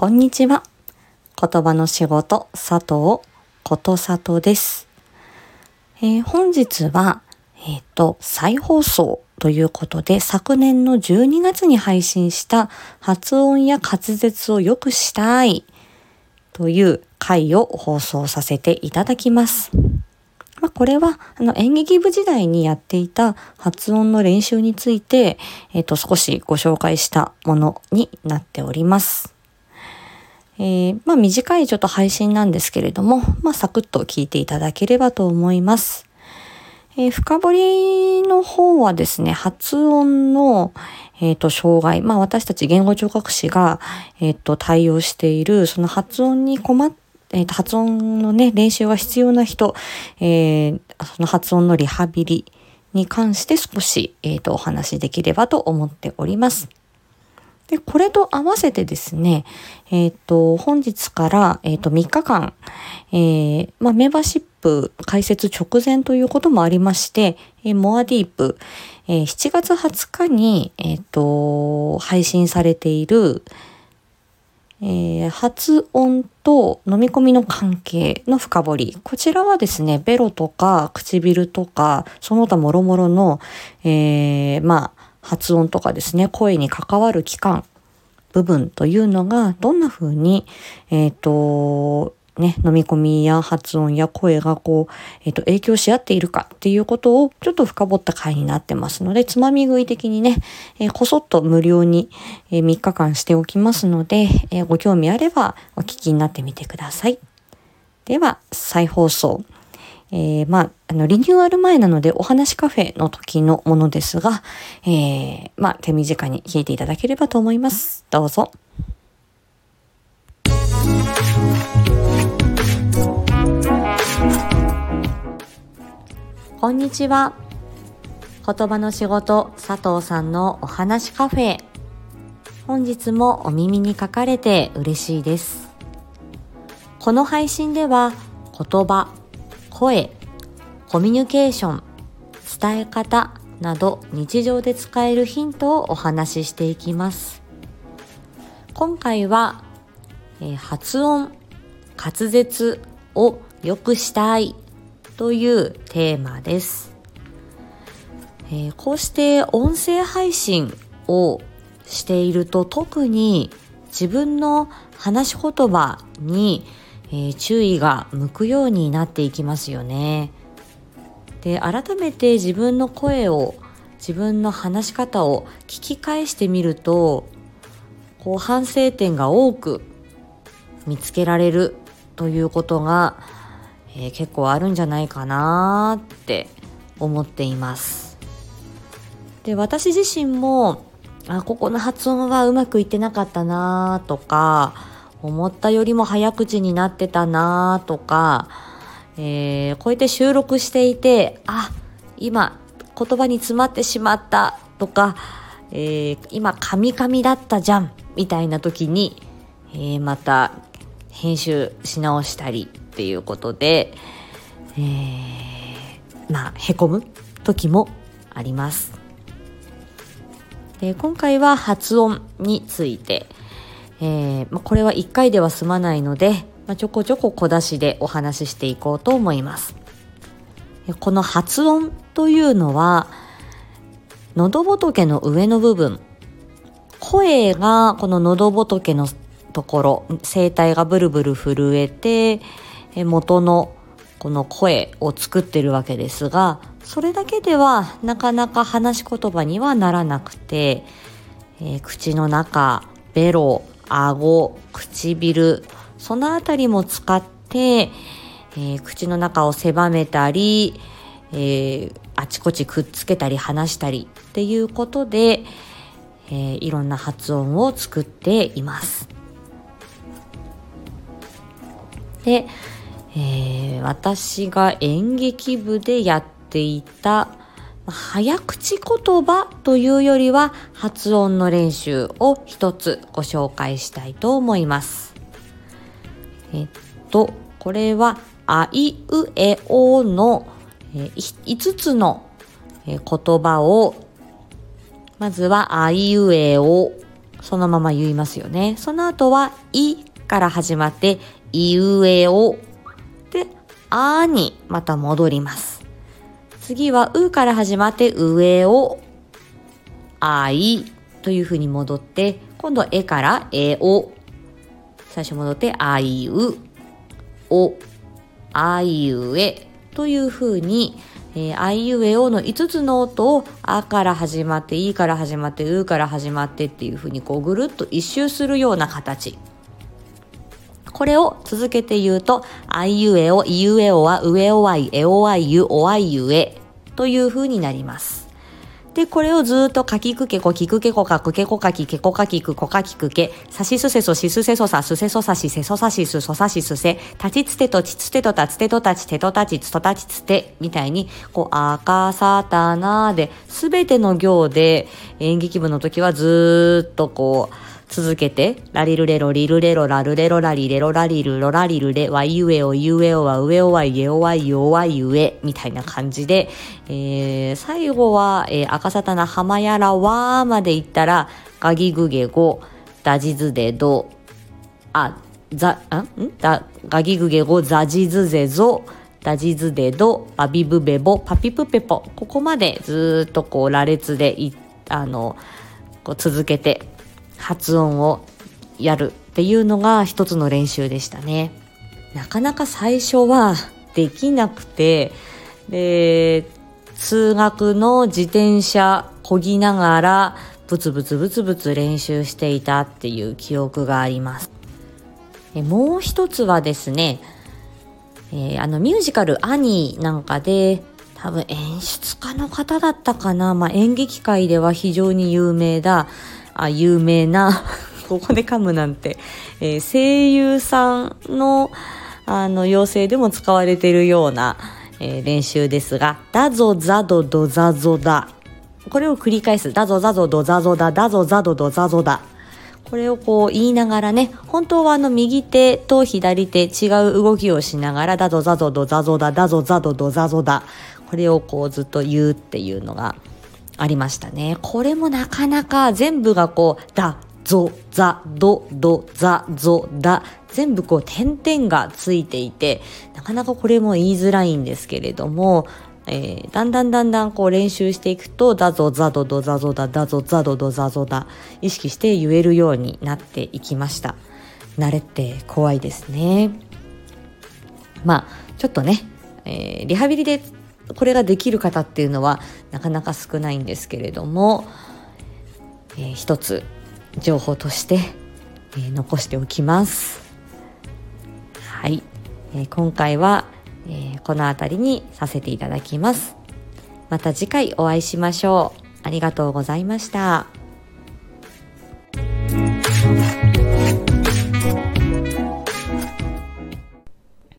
こんにちは。言葉の仕事、佐藤ことさとです。えー、本日は、えっ、ー、と、再放送ということで、昨年の12月に配信した発音や滑舌を良くしたいという回を放送させていただきます。まあ、これはあの演劇部時代にやっていた発音の練習について、えっ、ー、と少しご紹介したものになっております。えー、まあ短いちょっと配信なんですけれども、まあサクッと聞いていただければと思います。えー、深掘りの方はですね、発音の、えっ、ー、と、障害、まあ私たち言語聴覚士が、えっ、ー、と、対応している、その発音に困っえっ、と、発音のね、練習が必要な人、えー、その発音のリハビリに関して少し、えっ、と、お話しできればと思っております。で、これと合わせてですね、えっ、ー、と、本日から、えっ、ー、と、3日間、えー、まあ、メンバーシップ開設直前ということもありまして、えー、モアディープ、えー、7月20日に、えっ、と、配信されている、えー、発音と飲み込みの関係の深掘り。こちらはですね、ベロとか唇とか、その他もろもろの、えー、まあ、発音とかですね、声に関わる器官、部分というのがどんな風に、えっ、ー、と、ね、飲み込みや発音や声がこう、えっ、ー、と、影響し合っているかっていうことをちょっと深掘った回になってますので、つまみ食い的にね、えー、こそっと無料に、えー、3日間しておきますので、えご興味あればお聞きになってみてください。では、再放送。えー、まあ、あの、リニューアル前なのでお話カフェの時のものですが、えー、まあ、手短に聞いていただければと思います。どうぞ。こんにちは。言葉の仕事佐藤さんのお話カフェ。本日もお耳に書かれて嬉しいです。この配信では言葉、声、コミュニケーション、伝え方など日常で使えるヒントをお話ししていきます。今回は、え、発音、滑舌を良くしたいというテーマです。え、こうして音声配信をしていると特に自分の話し言葉にえー、注意が向くようになっていきますよね。で改めて自分の声を自分の話し方を聞き返してみるとこう反省点が多く見つけられるということが、えー、結構あるんじゃないかなって思っています。で私自身もあここの発音はうまくいってなかったなとか思ったよりも早口になってたなとか、えー、こうやって収録していて、あ、今言葉に詰まってしまったとか、えー、今カミカミだったじゃんみたいな時に、えー、また編集し直したりっていうことで、えー、まあ、へこむ時もあります。で今回は発音について、えー、まこれは1回では済まないので、まあちょこちょこ小出しでお話ししていこうと思います。この発音というのは、喉仏の上の部分、声がこの喉仏のところ、声帯がブルブル震えて、元のこの声を作ってるわけですが、それだけではなかなか話し言葉にはならなくて、えー、口の中、ベロ、顎、唇、そのあたりも使って、えー、口の中を狭めたり、えー、あちこちくっつけたり離したりっていうことで、えー、いろんな発音を作っています。で、え、私が演劇部でやっていた早口言葉というよりは発音の練習を一つご紹介したいと思います。えっと、これはあいうえおの5つの言葉をまずはあいうえおそのまま言いますよね。その後は、いから始まって、いうえお。で、あにまた戻ります。次は、うから始まって、上を、あいというふうに戻って、今度は、えからえお。最初戻って、あいう、お、あいうえ。というふうに、えー、あいうえおの5つの音をあから始まっていから始まってうから始まってっていうふうにこうぐるっと一周するような形。これを続けて言うとあいうえおいうえおはうえおあいえおあいゆおあいゆえ。というふうになります。で、これをずっとかきくけこ、きくけこかくけこかき、けこかきく、こかきくけ、さしすせそ、しすせそさ、すせそさし、せそさしす、そさしすせ、たちつてと、ちつてとたつてとたち、てとたち、つとたちつて、みたいに、こう、あかさたなで、すべての行で演劇部の時はずっとこう、続けて、ラリルレロリルレロラルレロラリレロラリルロラリルレ。ワイユエオユエオは上おはイエオはイオはユエみたいな感じで、えー、最後は、えー、赤沙汰な浜やらわーまで行ったら、ガギグゲゴ、ダジズデド、あ、ザ、んん？だ、ガギグゲゴ、ザジズゼゾ、ダジズデド、バビブベボ、パピプペポ。ここまでずっとこう羅列でい、あの、こう続けて。発音をやるっていうのが一つの練習でしたね。なかなか最初はできなくて、で、通学の自転車こぎながらブツブツブツブツ練習していたっていう記憶があります。もう一つはですね、えー、あのミュージカル「アニー」なんかで多分演出家の方だったかな、まあ、演劇界では非常に有名だあ有名な ここで噛むなんて、えー、声優さんのあの養成でも使われているような、えー、練習ですが、だぞざどどざぞだ。これを繰り返す。だぞざぞどざぞだ。だぞざどどざぞだ。これをこう言いながらね、本当はあの右手と左手違う動きをしながら、だぞざぞどざぞだ、だぞざどどざぞだ。これをこうずっと言うっていうのが、ありましたね。これもなかなか全部がこう、だ、ぞ、ざ、ど、ど、ざ、ぞ、だ、全部こう点々がついていて、なかなかこれも言いづらいんですけれども、えー、だんだんだんだんこう練習していくと、だぞ、ざどど、ざぞだ、だぞ、ざどど、ざぞだ、意識して言えるようになっていきました。慣れって怖いですね。まあ、ちょっとね、えー、リハビリでこれができる方っていうのはなかなか少ないんですけれども、えー、一つ情報として、えー、残しておきます。はい、えー、今回は、えー、この辺りにさせていただきます。また次回お会いしましょう。ありがとうございました。